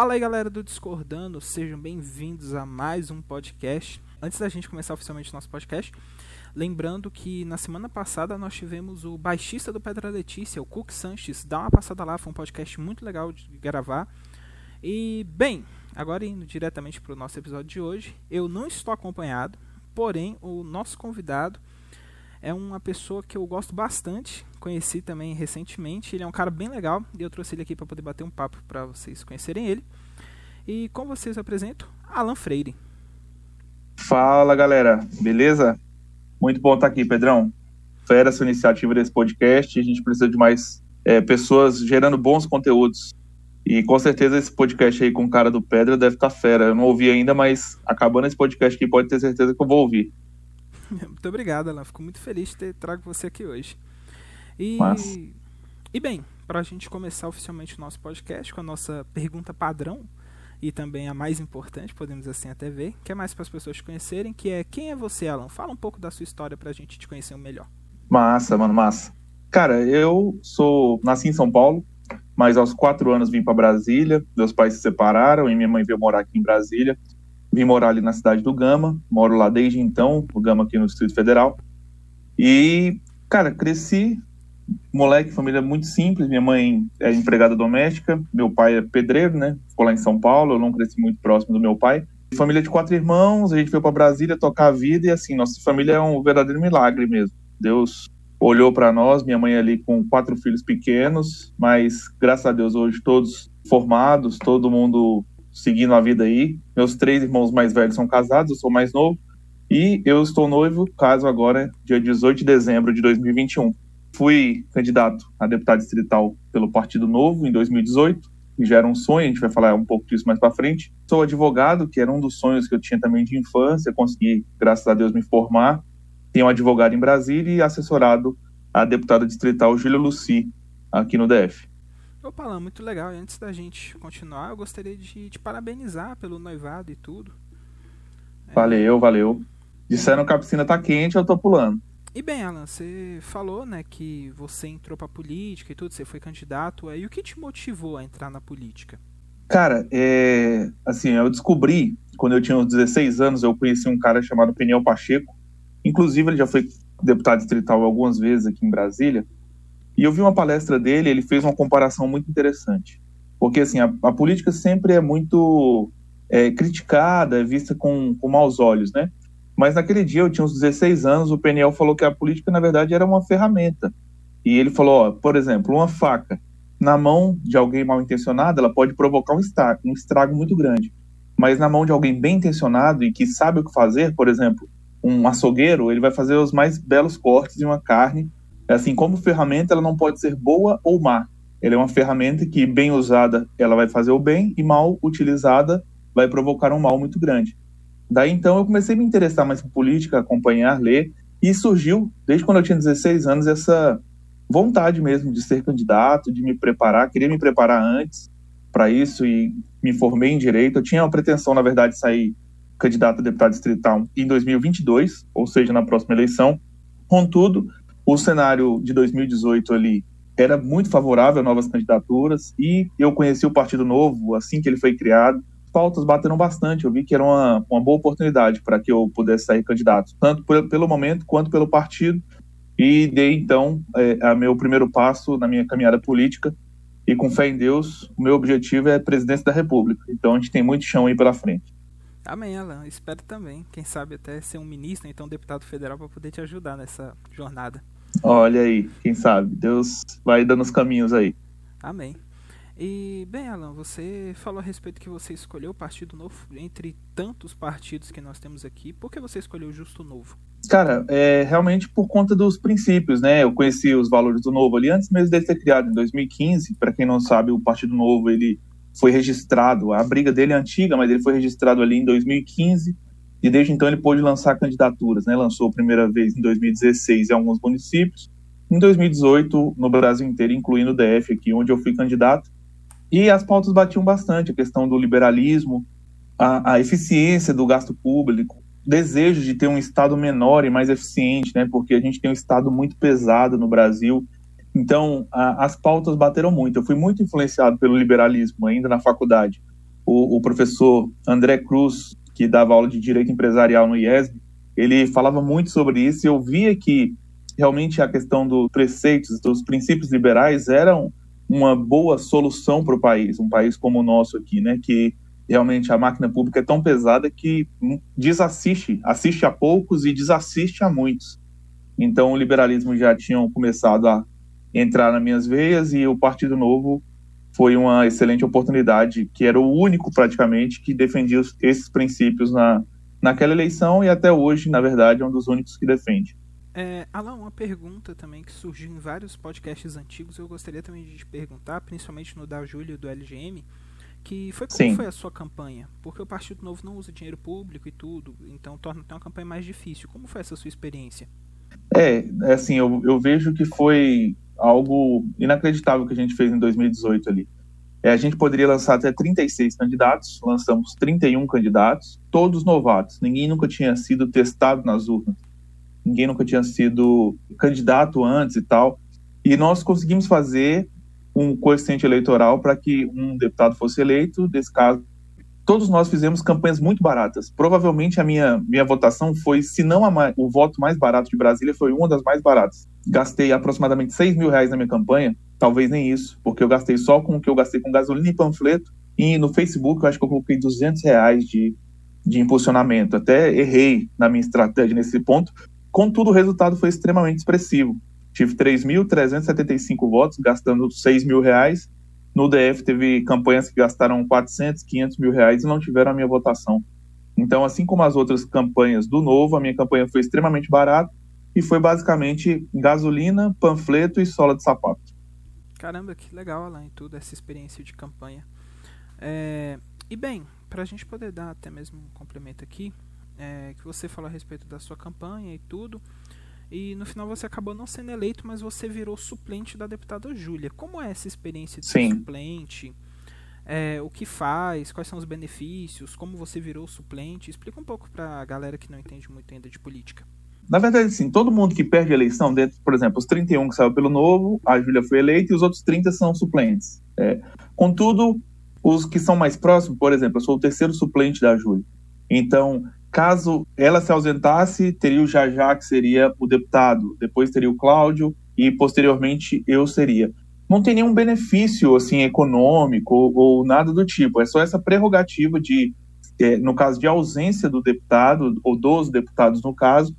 Fala aí galera do Discordando, sejam bem-vindos a mais um podcast. Antes da gente começar oficialmente nosso podcast, lembrando que na semana passada nós tivemos o baixista do Pedra Letícia, o Cook Sanches, dá uma passada lá, foi um podcast muito legal de gravar. E bem, agora indo diretamente para o nosso episódio de hoje, eu não estou acompanhado, porém o nosso convidado é uma pessoa que eu gosto bastante, conheci também recentemente. Ele é um cara bem legal e eu trouxe ele aqui para poder bater um papo para vocês conhecerem ele. E com vocês eu apresento Alan Freire. Fala galera, beleza? Muito bom estar aqui, Pedrão. Fera essa iniciativa desse podcast. A gente precisa de mais é, pessoas gerando bons conteúdos. E com certeza esse podcast aí com o cara do Pedra deve estar fera. Eu não ouvi ainda, mas acabando esse podcast aqui, pode ter certeza que eu vou ouvir. Muito obrigado, Alan. Fico muito feliz de ter trago você aqui hoje. E, e bem, para a gente começar oficialmente o nosso podcast com a nossa pergunta padrão e também a mais importante, podemos assim até ver, que é mais para as pessoas te conhecerem, que é quem é você, Alan? Fala um pouco da sua história para a gente te conhecer melhor. Massa, mano, massa. Cara, eu sou nasci em São Paulo, mas aos quatro anos vim para Brasília. Meus pais se separaram e minha mãe veio morar aqui em Brasília. Vim morar ali na cidade do Gama, moro lá desde então, o Gama aqui no Distrito Federal. E, cara, cresci, moleque, família muito simples. Minha mãe é empregada doméstica, meu pai é pedreiro, né? Ficou lá em São Paulo, eu não cresci muito próximo do meu pai. Família de quatro irmãos, a gente veio para Brasília tocar a vida e, assim, nossa família é um verdadeiro milagre mesmo. Deus olhou para nós, minha mãe ali com quatro filhos pequenos, mas graças a Deus hoje todos formados, todo mundo seguindo a vida aí. Meus três irmãos mais velhos são casados, eu sou mais novo. E eu estou noivo, caso agora, dia 18 de dezembro de 2021. Fui candidato a deputado distrital pelo Partido Novo em 2018, que já era um sonho, a gente vai falar um pouco disso mais para frente. Sou advogado, que era um dos sonhos que eu tinha também de infância, consegui, graças a Deus, me formar. Tenho um advogado em Brasília e assessorado a deputada distrital Júlia Luci, aqui no DF. Opa, Alan, muito legal. E antes da gente continuar, eu gostaria de te parabenizar pelo noivado e tudo. Valeu, é... valeu. Disseram que a piscina tá quente, eu tô pulando. E bem, Alan, você falou, né, que você entrou pra política e tudo, você foi candidato. Aí o que te motivou a entrar na política? Cara, é, assim, eu descobri, quando eu tinha uns 16 anos, eu conheci um cara chamado Peniel Pacheco. Inclusive, ele já foi deputado distrital algumas vezes aqui em Brasília. E eu vi uma palestra dele, ele fez uma comparação muito interessante. Porque, assim, a, a política sempre é muito é, criticada, é vista com, com maus olhos, né? Mas naquele dia, eu tinha uns 16 anos, o Peniel falou que a política, na verdade, era uma ferramenta. E ele falou, ó, por exemplo, uma faca na mão de alguém mal intencionado, ela pode provocar um estrago, um estrago muito grande. Mas na mão de alguém bem intencionado e que sabe o que fazer, por exemplo, um açougueiro, ele vai fazer os mais belos cortes de uma carne assim, como ferramenta, ela não pode ser boa ou má. Ela é uma ferramenta que, bem usada, ela vai fazer o bem, e mal utilizada, vai provocar um mal muito grande. Daí, então, eu comecei a me interessar mais por política, acompanhar, ler, e surgiu, desde quando eu tinha 16 anos, essa vontade mesmo de ser candidato, de me preparar. Queria me preparar antes para isso e me formei em direito. Eu tinha uma pretensão, na verdade, de sair candidato a deputado distrital em 2022, ou seja, na próxima eleição. Contudo, o cenário de 2018 ali era muito favorável a novas candidaturas e eu conheci o Partido Novo assim que ele foi criado. Pautas bateram bastante, eu vi que era uma, uma boa oportunidade para que eu pudesse sair candidato, tanto pelo momento quanto pelo partido. E dei então é, a meu primeiro passo na minha caminhada política. E com fé em Deus, o meu objetivo é a presidência da República. Então a gente tem muito chão aí pela frente. Amém, Alan. Espero também. Quem sabe até ser um ministro, então um deputado federal, para poder te ajudar nessa jornada. Olha aí, quem sabe? Deus vai dando os caminhos aí. Amém. E, bem, Alan, você falou a respeito que você escolheu o Partido Novo entre tantos partidos que nós temos aqui. Por que você escolheu o Justo Novo? Cara, é realmente por conta dos princípios, né? Eu conheci os valores do Novo ali antes mesmo dele ser criado, em 2015. Para quem não sabe, o Partido Novo ele foi registrado, a briga dele é antiga, mas ele foi registrado ali em 2015 e desde então ele pôde lançar candidaturas, né? Lançou a primeira vez em 2016 em alguns municípios, em 2018 no Brasil inteiro, incluindo o DF aqui, onde eu fui candidato. E as pautas batiam bastante, a questão do liberalismo, a, a eficiência do gasto público, desejo de ter um Estado menor e mais eficiente, né? Porque a gente tem um Estado muito pesado no Brasil. Então, a, as pautas bateram muito. Eu fui muito influenciado pelo liberalismo ainda na faculdade o, o professor André Cruz, que dava aula de Direito Empresarial no IESB, ele falava muito sobre isso e eu via que realmente a questão dos preceitos, dos princípios liberais eram uma boa solução para o país, um país como o nosso aqui, né, que realmente a máquina pública é tão pesada que desassiste, assiste a poucos e desassiste a muitos. Então o liberalismo já tinha começado a entrar nas minhas veias e o Partido Novo foi uma excelente oportunidade, que era o único praticamente que defendia esses princípios na, naquela eleição e até hoje, na verdade, é um dos únicos que defende. É, Alan, uma pergunta também que surgiu em vários podcasts antigos, eu gostaria também de te perguntar, principalmente no da Júlia do LGM, que foi como Sim. foi a sua campanha? Porque o Partido Novo não usa dinheiro público e tudo, então torna até uma campanha mais difícil. Como foi essa sua experiência? É, é assim, eu, eu vejo que foi algo inacreditável que a gente fez em 2018 ali. É, a gente poderia lançar até 36 candidatos, lançamos 31 candidatos, todos novatos, ninguém nunca tinha sido testado nas urnas, ninguém nunca tinha sido candidato antes e tal, e nós conseguimos fazer um coeficiente eleitoral para que um deputado fosse eleito, nesse caso, todos nós fizemos campanhas muito baratas. Provavelmente a minha, minha votação foi, se não a, o voto mais barato de Brasília, foi uma das mais baratas. Gastei aproximadamente 6 mil reais na minha campanha, talvez nem isso, porque eu gastei só com o que eu gastei com gasolina e panfleto, e no Facebook eu acho que eu coloquei 200 reais de, de impulsionamento. Até errei na minha estratégia nesse ponto. Contudo, o resultado foi extremamente expressivo. Tive 3.375 votos, gastando 6 mil reais. No DF teve campanhas que gastaram 400, 500 mil reais e não tiveram a minha votação. Então, assim como as outras campanhas do Novo, a minha campanha foi extremamente barata e foi basicamente gasolina, panfleto e sola de sapato. Caramba, que legal, Alain, tudo essa experiência de campanha. É... E bem, para a gente poder dar até mesmo um complemento aqui, é, que você falou a respeito da sua campanha e tudo, e no final você acabou não sendo eleito, mas você virou suplente da deputada Júlia. Como é essa experiência de Sim. suplente? É, o que faz? Quais são os benefícios? Como você virou suplente? Explica um pouco para a galera que não entende muito ainda de política. Na verdade, sim, todo mundo que perde a eleição, dentro, por exemplo, os 31 que saiu pelo Novo, a Júlia foi eleita e os outros 30 são suplentes. É, contudo, os que são mais próximos, por exemplo, eu sou o terceiro suplente da Júlia. Então, Caso ela se ausentasse, teria o Jajá, que seria o deputado, depois teria o Cláudio e posteriormente eu seria. Não tem nenhum benefício assim econômico ou, ou nada do tipo, é só essa prerrogativa de, é, no caso de ausência do deputado, ou dos deputados no caso,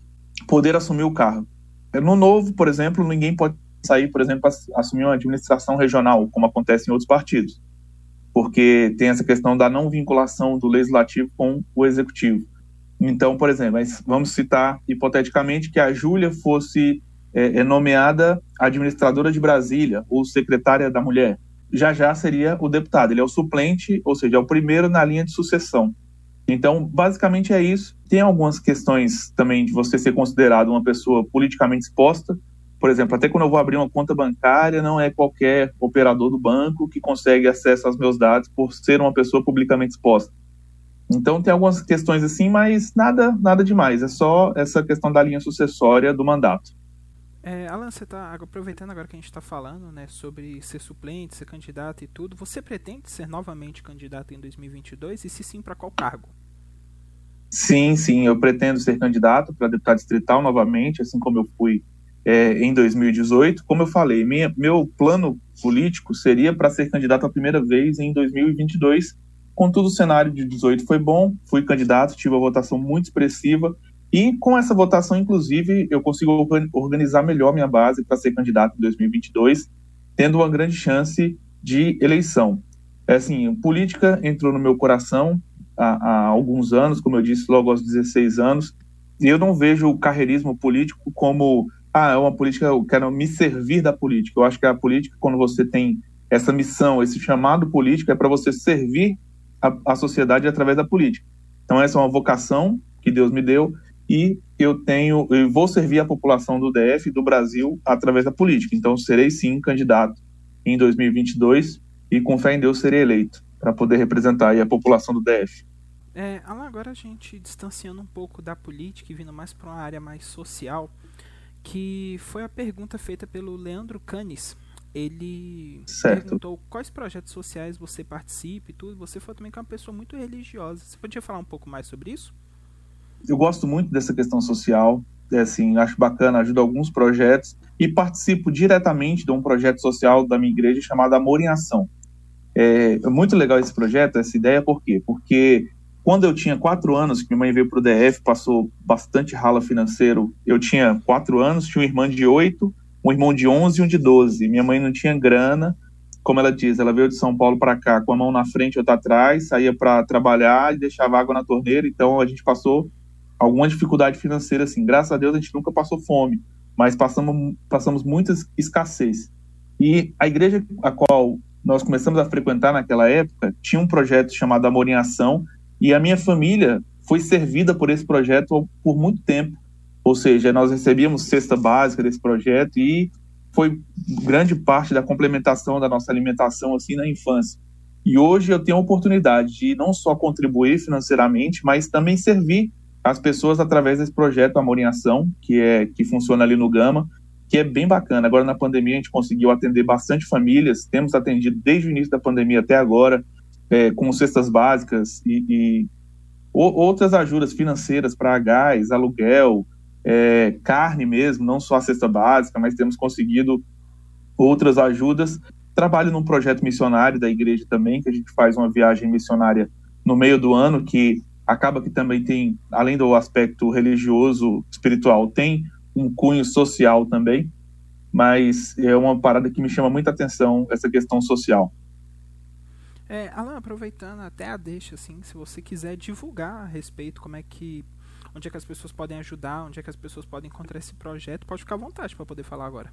poder assumir o cargo. No novo, por exemplo, ninguém pode sair, por exemplo, assumir uma administração regional, como acontece em outros partidos, porque tem essa questão da não vinculação do legislativo com o executivo. Então, por exemplo, vamos citar hipoteticamente que a Júlia fosse é, é, nomeada administradora de Brasília ou secretária da mulher. Já já seria o deputado. Ele é o suplente, ou seja, é o primeiro na linha de sucessão. Então, basicamente é isso. Tem algumas questões também de você ser considerado uma pessoa politicamente exposta. Por exemplo, até quando eu vou abrir uma conta bancária, não é qualquer operador do banco que consegue acesso aos meus dados por ser uma pessoa publicamente exposta. Então tem algumas questões assim, mas nada, nada demais. É só essa questão da linha sucessória do mandato. É, Alan, você está aproveitando agora que a gente está falando, né, sobre ser suplente, ser candidato e tudo. Você pretende ser novamente candidato em 2022 e se sim, para qual cargo? Sim, sim, eu pretendo ser candidato para deputado distrital novamente, assim como eu fui é, em 2018. Como eu falei, minha, meu plano político seria para ser candidato a primeira vez em 2022 Contudo, o cenário de 18 foi bom, fui candidato, tive uma votação muito expressiva e com essa votação, inclusive, eu consigo organizar melhor minha base para ser candidato em 2022, tendo uma grande chance de eleição. É assim, política entrou no meu coração há, há alguns anos, como eu disse, logo aos 16 anos, e eu não vejo o carreirismo político como, ah, é uma política, eu quero me servir da política. Eu acho que a política, quando você tem essa missão, esse chamado político, é para você servir a, a sociedade através da política. Então essa é uma vocação que Deus me deu e eu tenho, eu vou servir a população do DF, do Brasil, através da política. Então serei sim candidato em 2022 e com fé em Deus serei eleito para poder representar a população do DF. É, agora a gente distanciando um pouco da política e vindo mais para uma área mais social, que foi a pergunta feita pelo Leandro Canes ele certo. perguntou quais projetos sociais você participa e tudo. Você foi também uma pessoa muito religiosa. Você podia falar um pouco mais sobre isso? Eu gosto muito dessa questão social. É assim, acho bacana, ajudo alguns projetos e participo diretamente de um projeto social da minha igreja chamado Amor em Ação. É, é muito legal esse projeto, essa ideia, por quê? Porque quando eu tinha quatro anos, que minha mãe veio para o DF, passou bastante rala financeiro, eu tinha quatro anos, tinha uma irmã de oito, um irmão de 11 e um de 12. Minha mãe não tinha grana, como ela diz, ela veio de São Paulo para cá com a mão na frente e outra atrás, saía para trabalhar e deixava água na torneira. Então a gente passou alguma dificuldade financeira, assim. Graças a Deus a gente nunca passou fome, mas passamos, passamos muita escassez. E a igreja a qual nós começamos a frequentar naquela época tinha um projeto chamado Amor em Ação e a minha família foi servida por esse projeto por muito tempo. Ou seja, nós recebíamos cesta básica desse projeto e foi grande parte da complementação da nossa alimentação assim na infância. E hoje eu tenho a oportunidade de não só contribuir financeiramente, mas também servir as pessoas através desse projeto Amor em Ação, que é que funciona ali no Gama, que é bem bacana. Agora na pandemia a gente conseguiu atender bastante famílias, temos atendido desde o início da pandemia até agora, é, com cestas básicas e, e outras ajudas financeiras para gás, aluguel, é, carne mesmo, não só a cesta básica, mas temos conseguido outras ajudas. Trabalho num projeto missionário da igreja também, que a gente faz uma viagem missionária no meio do ano, que acaba que também tem, além do aspecto religioso, espiritual, tem um cunho social também, mas é uma parada que me chama muita atenção, essa questão social. É, Alan, aproveitando até a deixa, assim, se você quiser divulgar a respeito, como é que onde é que as pessoas podem ajudar, onde é que as pessoas podem encontrar esse projeto, pode ficar à vontade para poder falar agora.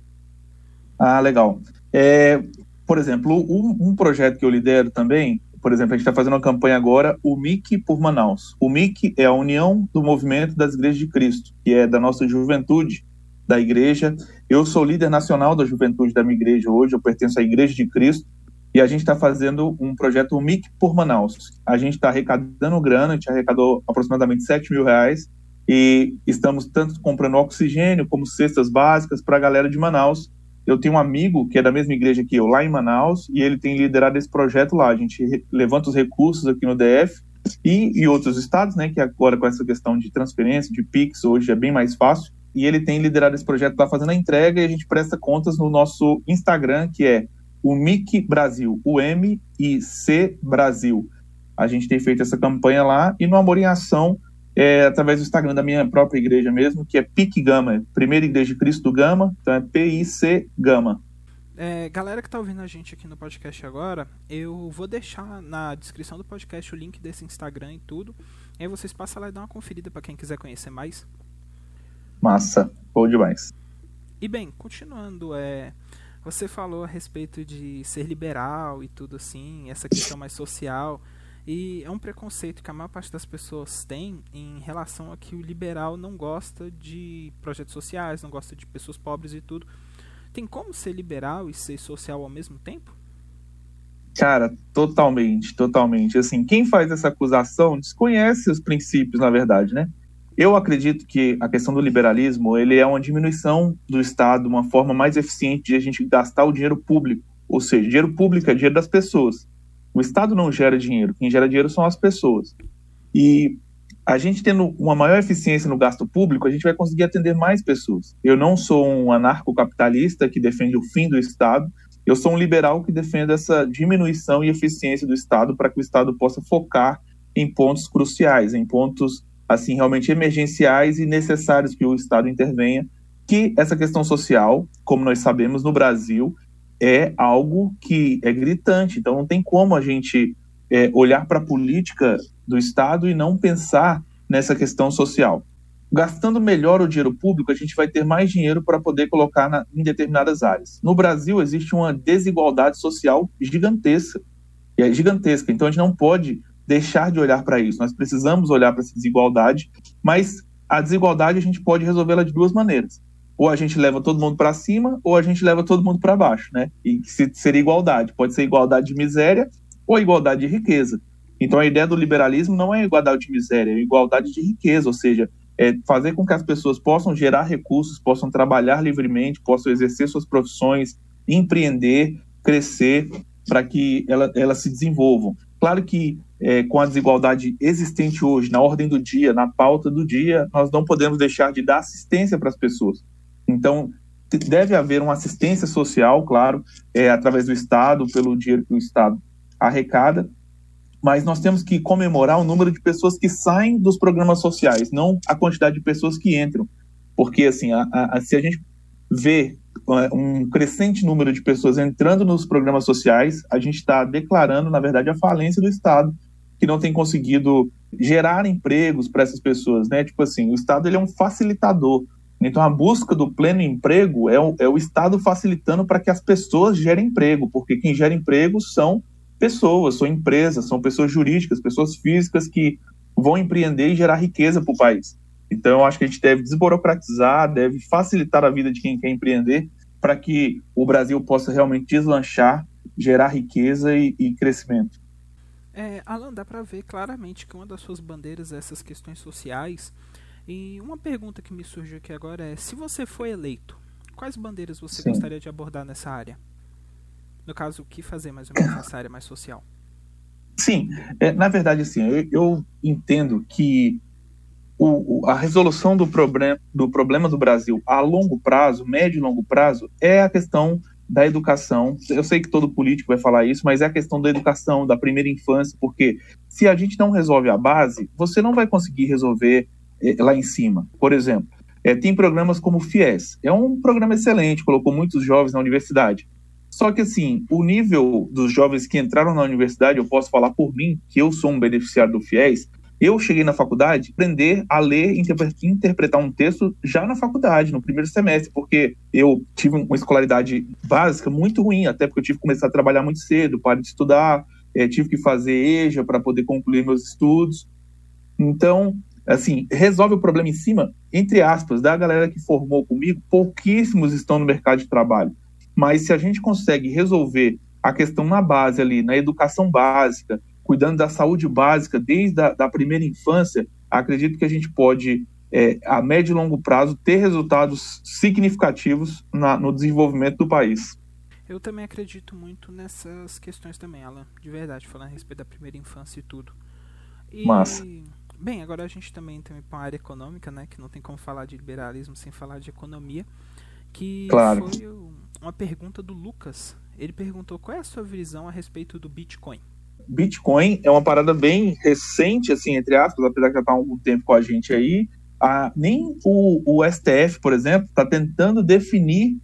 Ah, legal. É, por exemplo, um, um, projeto que eu lidero também, por exemplo, a gente está fazendo uma campanha agora, o MIC por Manaus. O MIC é a União do Movimento das Igrejas de Cristo, que é da nossa juventude da igreja. Eu sou líder nacional da juventude da minha igreja hoje, eu pertenço à Igreja de Cristo, e a gente está fazendo um projeto MIC por Manaus. A gente está arrecadando grana, a gente arrecadou aproximadamente 7 mil reais e estamos tanto comprando oxigênio como cestas básicas para a galera de Manaus. Eu tenho um amigo que é da mesma igreja que eu, lá em Manaus, e ele tem liderado esse projeto lá. A gente levanta os recursos aqui no DF e, e outros estados, né, que agora com essa questão de transferência, de PIX, hoje é bem mais fácil. E ele tem liderado esse projeto, está fazendo a entrega e a gente presta contas no nosso Instagram, que é o MIC Brasil, o M e C Brasil. A gente tem feito essa campanha lá e no Amor em Ação, é, através do Instagram da minha própria igreja mesmo, que é PIC Gama, Primeira Igreja de Cristo Gama, então é P-I-C Gama. É, galera que está ouvindo a gente aqui no podcast agora, eu vou deixar na descrição do podcast o link desse Instagram e tudo. E aí vocês passam lá e dão uma conferida para quem quiser conhecer mais. Massa, bom demais. E bem, continuando, é, você falou a respeito de ser liberal e tudo assim, essa questão mais social. E é um preconceito que a maior parte das pessoas tem em relação a que o liberal não gosta de projetos sociais, não gosta de pessoas pobres e tudo. Tem como ser liberal e ser social ao mesmo tempo? Cara, totalmente, totalmente. Assim, quem faz essa acusação desconhece os princípios, na verdade, né? Eu acredito que a questão do liberalismo ele é uma diminuição do Estado, uma forma mais eficiente de a gente gastar o dinheiro público. Ou seja, dinheiro público é dinheiro das pessoas. O Estado não gera dinheiro, quem gera dinheiro são as pessoas. E a gente tendo uma maior eficiência no gasto público, a gente vai conseguir atender mais pessoas. Eu não sou um anarcocapitalista que defende o fim do Estado, eu sou um liberal que defende essa diminuição e eficiência do Estado para que o Estado possa focar em pontos cruciais, em pontos assim realmente emergenciais e necessários que o Estado intervenha, que essa questão social, como nós sabemos no Brasil, é algo que é gritante. Então não tem como a gente é, olhar para a política do Estado e não pensar nessa questão social. Gastando melhor o dinheiro público, a gente vai ter mais dinheiro para poder colocar na, em determinadas áreas. No Brasil existe uma desigualdade social gigantesca, é gigantesca. Então a gente não pode deixar de olhar para isso. Nós precisamos olhar para essa desigualdade, mas a desigualdade a gente pode resolvê-la de duas maneiras. Ou a gente leva todo mundo para cima, ou a gente leva todo mundo para baixo, né? E seria igualdade. Pode ser igualdade de miséria ou igualdade de riqueza. Então a ideia do liberalismo não é igualdade de miséria, é igualdade de riqueza, ou seja, é fazer com que as pessoas possam gerar recursos, possam trabalhar livremente, possam exercer suas profissões, empreender, crescer, para que ela, elas se desenvolvam. Claro que é, com a desigualdade existente hoje, na ordem do dia, na pauta do dia, nós não podemos deixar de dar assistência para as pessoas. Então, deve haver uma assistência social, claro, é, através do Estado, pelo dinheiro que o Estado arrecada, mas nós temos que comemorar o número de pessoas que saem dos programas sociais, não a quantidade de pessoas que entram. Porque, assim, a, a, se a gente vê é, um crescente número de pessoas entrando nos programas sociais, a gente está declarando, na verdade, a falência do Estado, que não tem conseguido gerar empregos para essas pessoas, né? Tipo assim, o Estado ele é um facilitador. Então, a busca do pleno emprego é o, é o Estado facilitando para que as pessoas gerem emprego, porque quem gera emprego são pessoas, são empresas, são pessoas jurídicas, pessoas físicas que vão empreender e gerar riqueza para o país. Então, eu acho que a gente deve desburocratizar, deve facilitar a vida de quem quer empreender, para que o Brasil possa realmente deslanchar, gerar riqueza e, e crescimento. É, Alan, dá para ver claramente que uma das suas bandeiras é essas questões sociais. E uma pergunta que me surgiu aqui agora é: se você for eleito, quais bandeiras você Sim. gostaria de abordar nessa área? No caso, o que fazer mais ou menos nessa área mais social? Sim, é, na verdade, assim, eu, eu entendo que o, a resolução do, problem, do problema do Brasil a longo prazo, médio e longo prazo, é a questão da educação. Eu sei que todo político vai falar isso, mas é a questão da educação, da primeira infância, porque se a gente não resolve a base, você não vai conseguir resolver é, lá em cima. Por exemplo, é, tem programas como o FIES. É um programa excelente, colocou muitos jovens na universidade. Só que, assim, o nível dos jovens que entraram na universidade, eu posso falar por mim, que eu sou um beneficiário do FIES, eu cheguei na faculdade aprender a ler e interpretar um texto já na faculdade, no primeiro semestre, porque eu tive uma escolaridade básica muito ruim, até porque eu tive que começar a trabalhar muito cedo, parei de estudar, é, tive que fazer EJA para poder concluir meus estudos. Então, assim, resolve o problema em cima, entre aspas, da galera que formou comigo, pouquíssimos estão no mercado de trabalho. Mas se a gente consegue resolver a questão na base ali, na educação básica, cuidando da saúde básica desde a da primeira infância, acredito que a gente pode, é, a médio e longo prazo, ter resultados significativos na, no desenvolvimento do país. Eu também acredito muito nessas questões também, Alan, de verdade, falando a respeito da primeira infância e tudo. E, Massa. Bem, agora a gente também tem para a área econômica, né, que não tem como falar de liberalismo sem falar de economia, que claro. foi uma pergunta do Lucas. Ele perguntou qual é a sua visão a respeito do Bitcoin. Bitcoin é uma parada bem recente, assim, entre aspas, apesar que já está há algum tempo com a gente aí. A, nem o, o STF, por exemplo, está tentando definir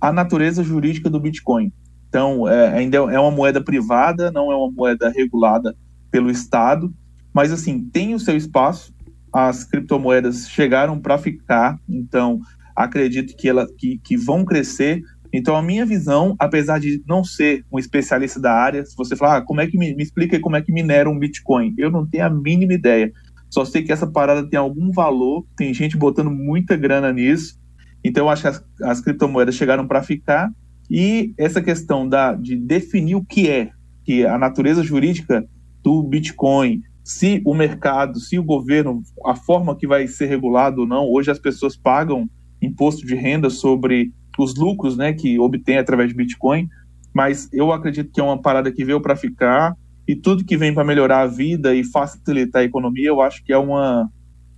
a natureza jurídica do Bitcoin. Então, é, ainda é uma moeda privada, não é uma moeda regulada pelo Estado, mas, assim, tem o seu espaço. As criptomoedas chegaram para ficar, então acredito que, ela, que, que vão crescer então, a minha visão, apesar de não ser um especialista da área, se você falar, ah, como é que me, me explica como é que minera um Bitcoin, eu não tenho a mínima ideia. Só sei que essa parada tem algum valor, tem gente botando muita grana nisso. Então, eu acho que as, as criptomoedas chegaram para ficar. E essa questão da, de definir o que é, que é a natureza jurídica do Bitcoin, se o mercado, se o governo, a forma que vai ser regulado ou não, hoje as pessoas pagam imposto de renda sobre os lucros né, que obtém através de Bitcoin, mas eu acredito que é uma parada que veio para ficar e tudo que vem para melhorar a vida e facilitar a economia, eu acho que é uma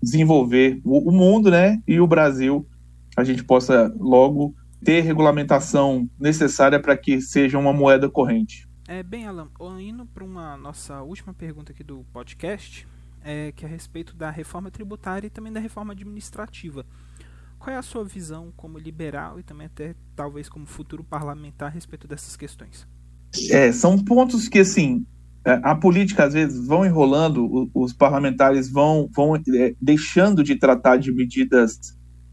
desenvolver o, mundo, né, e o Brasil, a gente possa logo ter regulamentação necessária para que seja uma moeda corrente. É, bem, Alan, indo para uma nossa última pergunta aqui do podcast, é, que é a respeito da reforma tributária e também da reforma administrativa. Qual é a sua visão como liberal e também até talvez como futuro parlamentar a respeito dessas questões? É, são pontos que assim é, a política às vezes vão enrolando, os parlamentares vão, vão é, deixando de tratar de medidas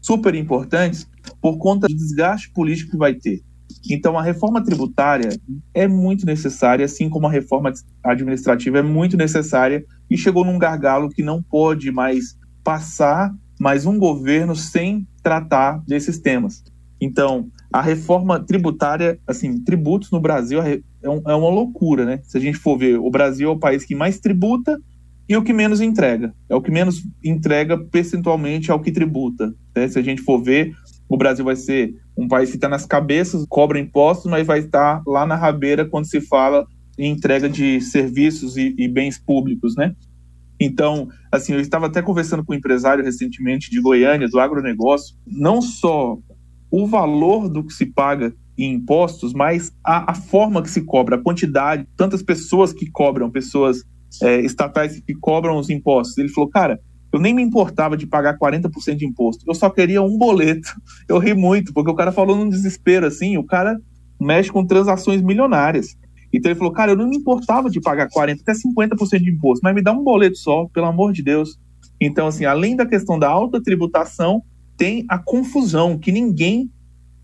super importantes por conta do desgaste político que vai ter. Então, a reforma tributária é muito necessária, assim como a reforma administrativa é muito necessária, e chegou num gargalo que não pode mais passar mais um governo sem tratar desses temas. Então, a reforma tributária, assim, tributos no Brasil é, é, um, é, uma loucura, né? Se a gente for ver, o Brasil é o país que mais tributa e o que menos entrega. É o que menos entrega percentualmente ao que tributa. Né? Se a gente for ver, o Brasil vai ser um país que está nas cabeças, cobra impostos, mas vai estar lá na rabeira quando se fala em entrega de serviços e, e bens públicos, né? Então, assim, eu estava até conversando com um empresário recentemente de Goiânia, do agronegócio, não só o valor do que se paga em impostos, mas a, a forma que se cobra, a quantidade, tantas pessoas que cobram, pessoas é, estatais que cobram os impostos. Ele falou, cara, eu nem me importava de pagar 40% de imposto, eu só queria um boleto. Eu ri muito, porque o cara falou num desespero assim, o cara mexe com transações milionárias. Então ele falou, cara, eu não me importava de pagar 40%, até 50% de imposto, mas me dá um boleto só, pelo amor de Deus. Então, assim, além da questão da alta tributação, tem a confusão que ninguém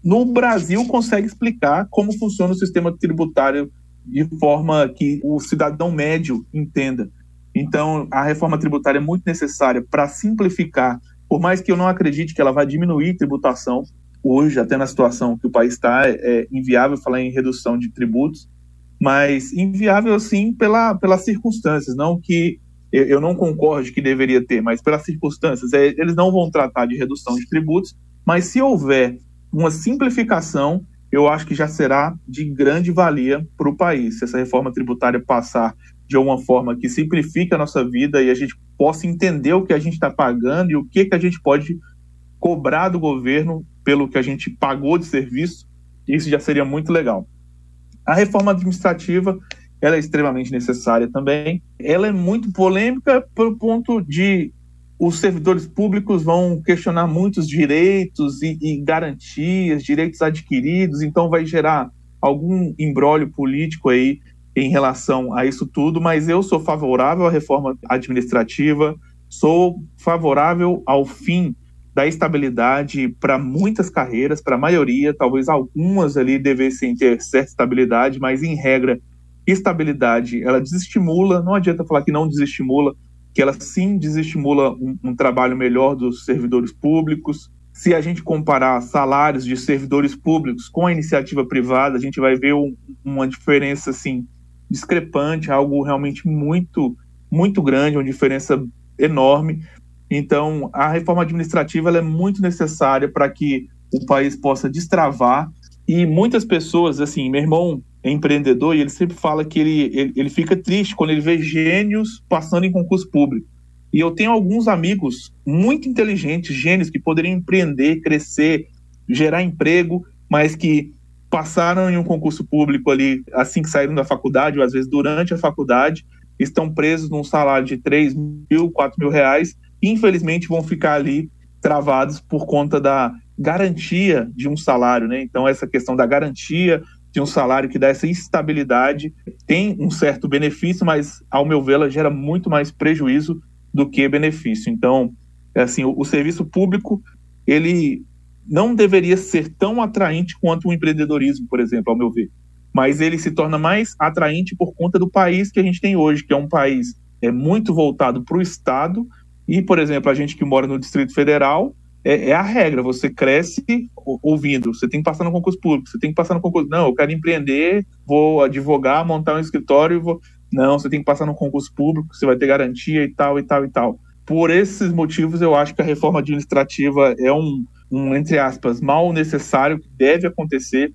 no Brasil consegue explicar como funciona o sistema tributário de forma que o cidadão médio entenda. Então, a reforma tributária é muito necessária para simplificar, por mais que eu não acredite que ela vai diminuir tributação, hoje, até na situação que o país está, é, é inviável falar em redução de tributos, mas inviável, sim, pela, pelas circunstâncias, não que eu não concordo que deveria ter, mas pelas circunstâncias, é, eles não vão tratar de redução de tributos, mas se houver uma simplificação, eu acho que já será de grande valia para o país. Se essa reforma tributária passar de uma forma que simplifique a nossa vida e a gente possa entender o que a gente está pagando e o que, que a gente pode cobrar do governo pelo que a gente pagou de serviço, isso já seria muito legal. A reforma administrativa ela é extremamente necessária também. Ela é muito polêmica pelo ponto de os servidores públicos vão questionar muitos direitos e, e garantias, direitos adquiridos, então vai gerar algum embrólio político aí em relação a isso tudo, mas eu sou favorável à reforma administrativa, sou favorável ao fim da estabilidade para muitas carreiras, para a maioria, talvez algumas ali devessem ter certa estabilidade, mas em regra, estabilidade ela desestimula, não adianta falar que não desestimula, que ela sim desestimula um, um trabalho melhor dos servidores públicos. Se a gente comparar salários de servidores públicos com a iniciativa privada, a gente vai ver um, uma diferença assim discrepante, algo realmente muito muito grande, uma diferença enorme. Então, a reforma administrativa é muito necessária para que o país possa destravar e muitas pessoas, assim, meu irmão é empreendedor e ele sempre fala que ele, ele, ele fica triste quando ele vê gênios passando em concurso público. E eu tenho alguns amigos muito inteligentes, gênios, que poderiam empreender, crescer, gerar emprego, mas que passaram em um concurso público ali assim que saíram da faculdade, ou às vezes durante a faculdade, estão presos num salário de 3 mil, 4 mil reais, infelizmente vão ficar ali travados por conta da garantia de um salário, né? Então, essa questão da garantia de um salário que dá essa estabilidade, tem um certo benefício, mas, ao meu ver, ela gera muito mais prejuízo do que benefício. Então, é assim, o, o serviço público, ele não deveria ser tão atraente quanto o empreendedorismo, por exemplo, ao meu ver. Mas ele se torna mais atraente por conta do país que a gente tem hoje, que é um país é muito voltado para o Estado. E, por exemplo, a gente que mora no Distrito Federal, é, é, a regra. Você cresce ouvindo. Você tem que passar no concurso público. Você tem que passar no concurso. Não, eu quero empreender, vou advogar, montar um escritório vou. Não, você tem que passar no concurso público. Você vai ter garantia e tal e tal e tal. Por esses motivos, eu acho que a reforma administrativa é um, um entre aspas, mal necessário que deve acontecer.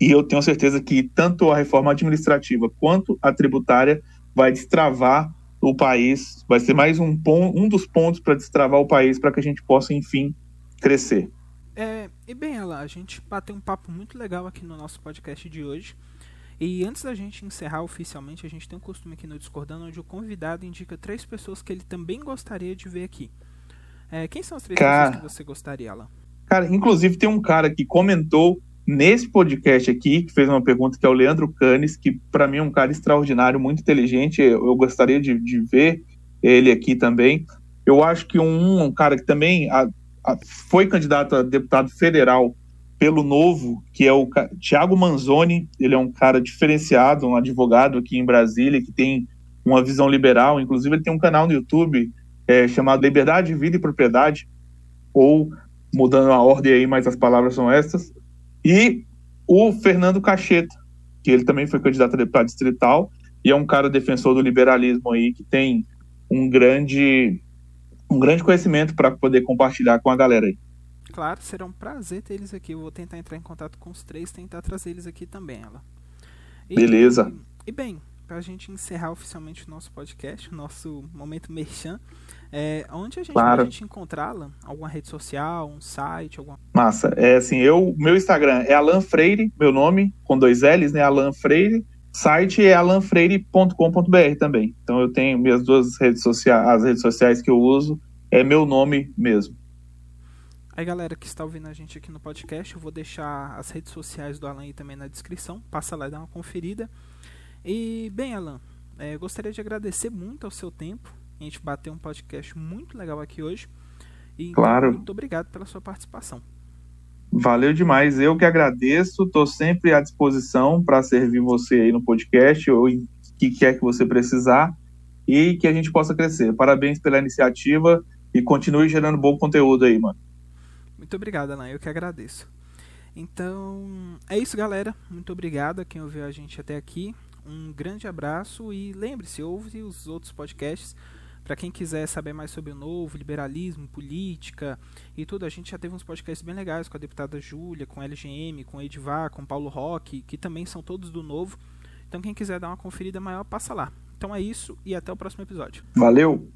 E eu tenho certeza que tanto a reforma administrativa quanto a tributária vai destravar o país, vai ser mais um, um dos pontos para destravar o país para que a gente possa, enfim, crescer. É, e bem, ela, a gente bateu um papo muito legal aqui no nosso podcast de hoje. E antes da gente encerrar oficialmente, a gente tem um costume aqui no Discordando onde o convidado indica três pessoas que ele também gostaria de ver aqui. É, quem são as três cara, pessoas que você gostaria, Alan? Cara, inclusive tem um cara que comentou nesse podcast aqui, que fez uma pergunta, que é o Leandro Canes, que para mim é um cara extraordinário, muito inteligente. Eu, eu gostaria de, de, ver ele aqui também. Eu acho que um, um cara que também a, a, foi candidato a deputado federal pelo Novo, que é o Tiago Manzoni. Ele é um cara diferenciado, um advogado aqui em Brasília, que tem uma visão liberal. Inclusive, ele tem um canal no YouTube é, chamado Liberdade, Vida e Propriedade, ou mudando a ordem aí, mas as palavras são essas e o Fernando Cacheta, que ele também foi candidato a deputado distrital e é um cara defensor do liberalismo aí que tem um grande um grande conhecimento para poder compartilhar com a galera aí. claro, será um prazer ter eles aqui. Eu vou tentar entrar em contato com os três, tentar trazer eles aqui também, ela. E, Beleza. E, e bem, para a gente encerrar oficialmente o nosso podcast, o nosso momento merchan, é, onde a gente claro. pode encontrá-la? Alguma rede social, um site? Alguma... Massa. É assim, eu, meu Instagram é Alan Freire, meu nome, com dois L's, né? Alan Freire. Site é alanfreire.com.br também. Então eu tenho minhas duas redes sociais, as redes sociais que eu uso, é meu nome mesmo. Aí galera que está ouvindo a gente aqui no podcast, eu vou deixar as redes sociais do Alan aí também na descrição. Passa lá e dá uma conferida. E bem, Alan, é, gostaria de agradecer muito ao seu tempo. A gente bateu um podcast muito legal aqui hoje. E, então, claro. Muito obrigado pela sua participação. Valeu demais. Eu que agradeço. Estou sempre à disposição para servir você aí no podcast ou em que quer que você precisar e que a gente possa crescer. Parabéns pela iniciativa e continue gerando bom conteúdo aí, mano. Muito obrigado, Ana. Eu que agradeço. Então, é isso, galera. Muito obrigado a quem ouviu a gente até aqui. Um grande abraço e lembre-se, ouve os outros podcasts para quem quiser saber mais sobre o novo, liberalismo, política e tudo, a gente já teve uns podcasts bem legais com a deputada Júlia, com a LGM, com o Edvar, com o Paulo Roque, que também são todos do novo. Então quem quiser dar uma conferida maior, passa lá. Então é isso e até o próximo episódio. Valeu!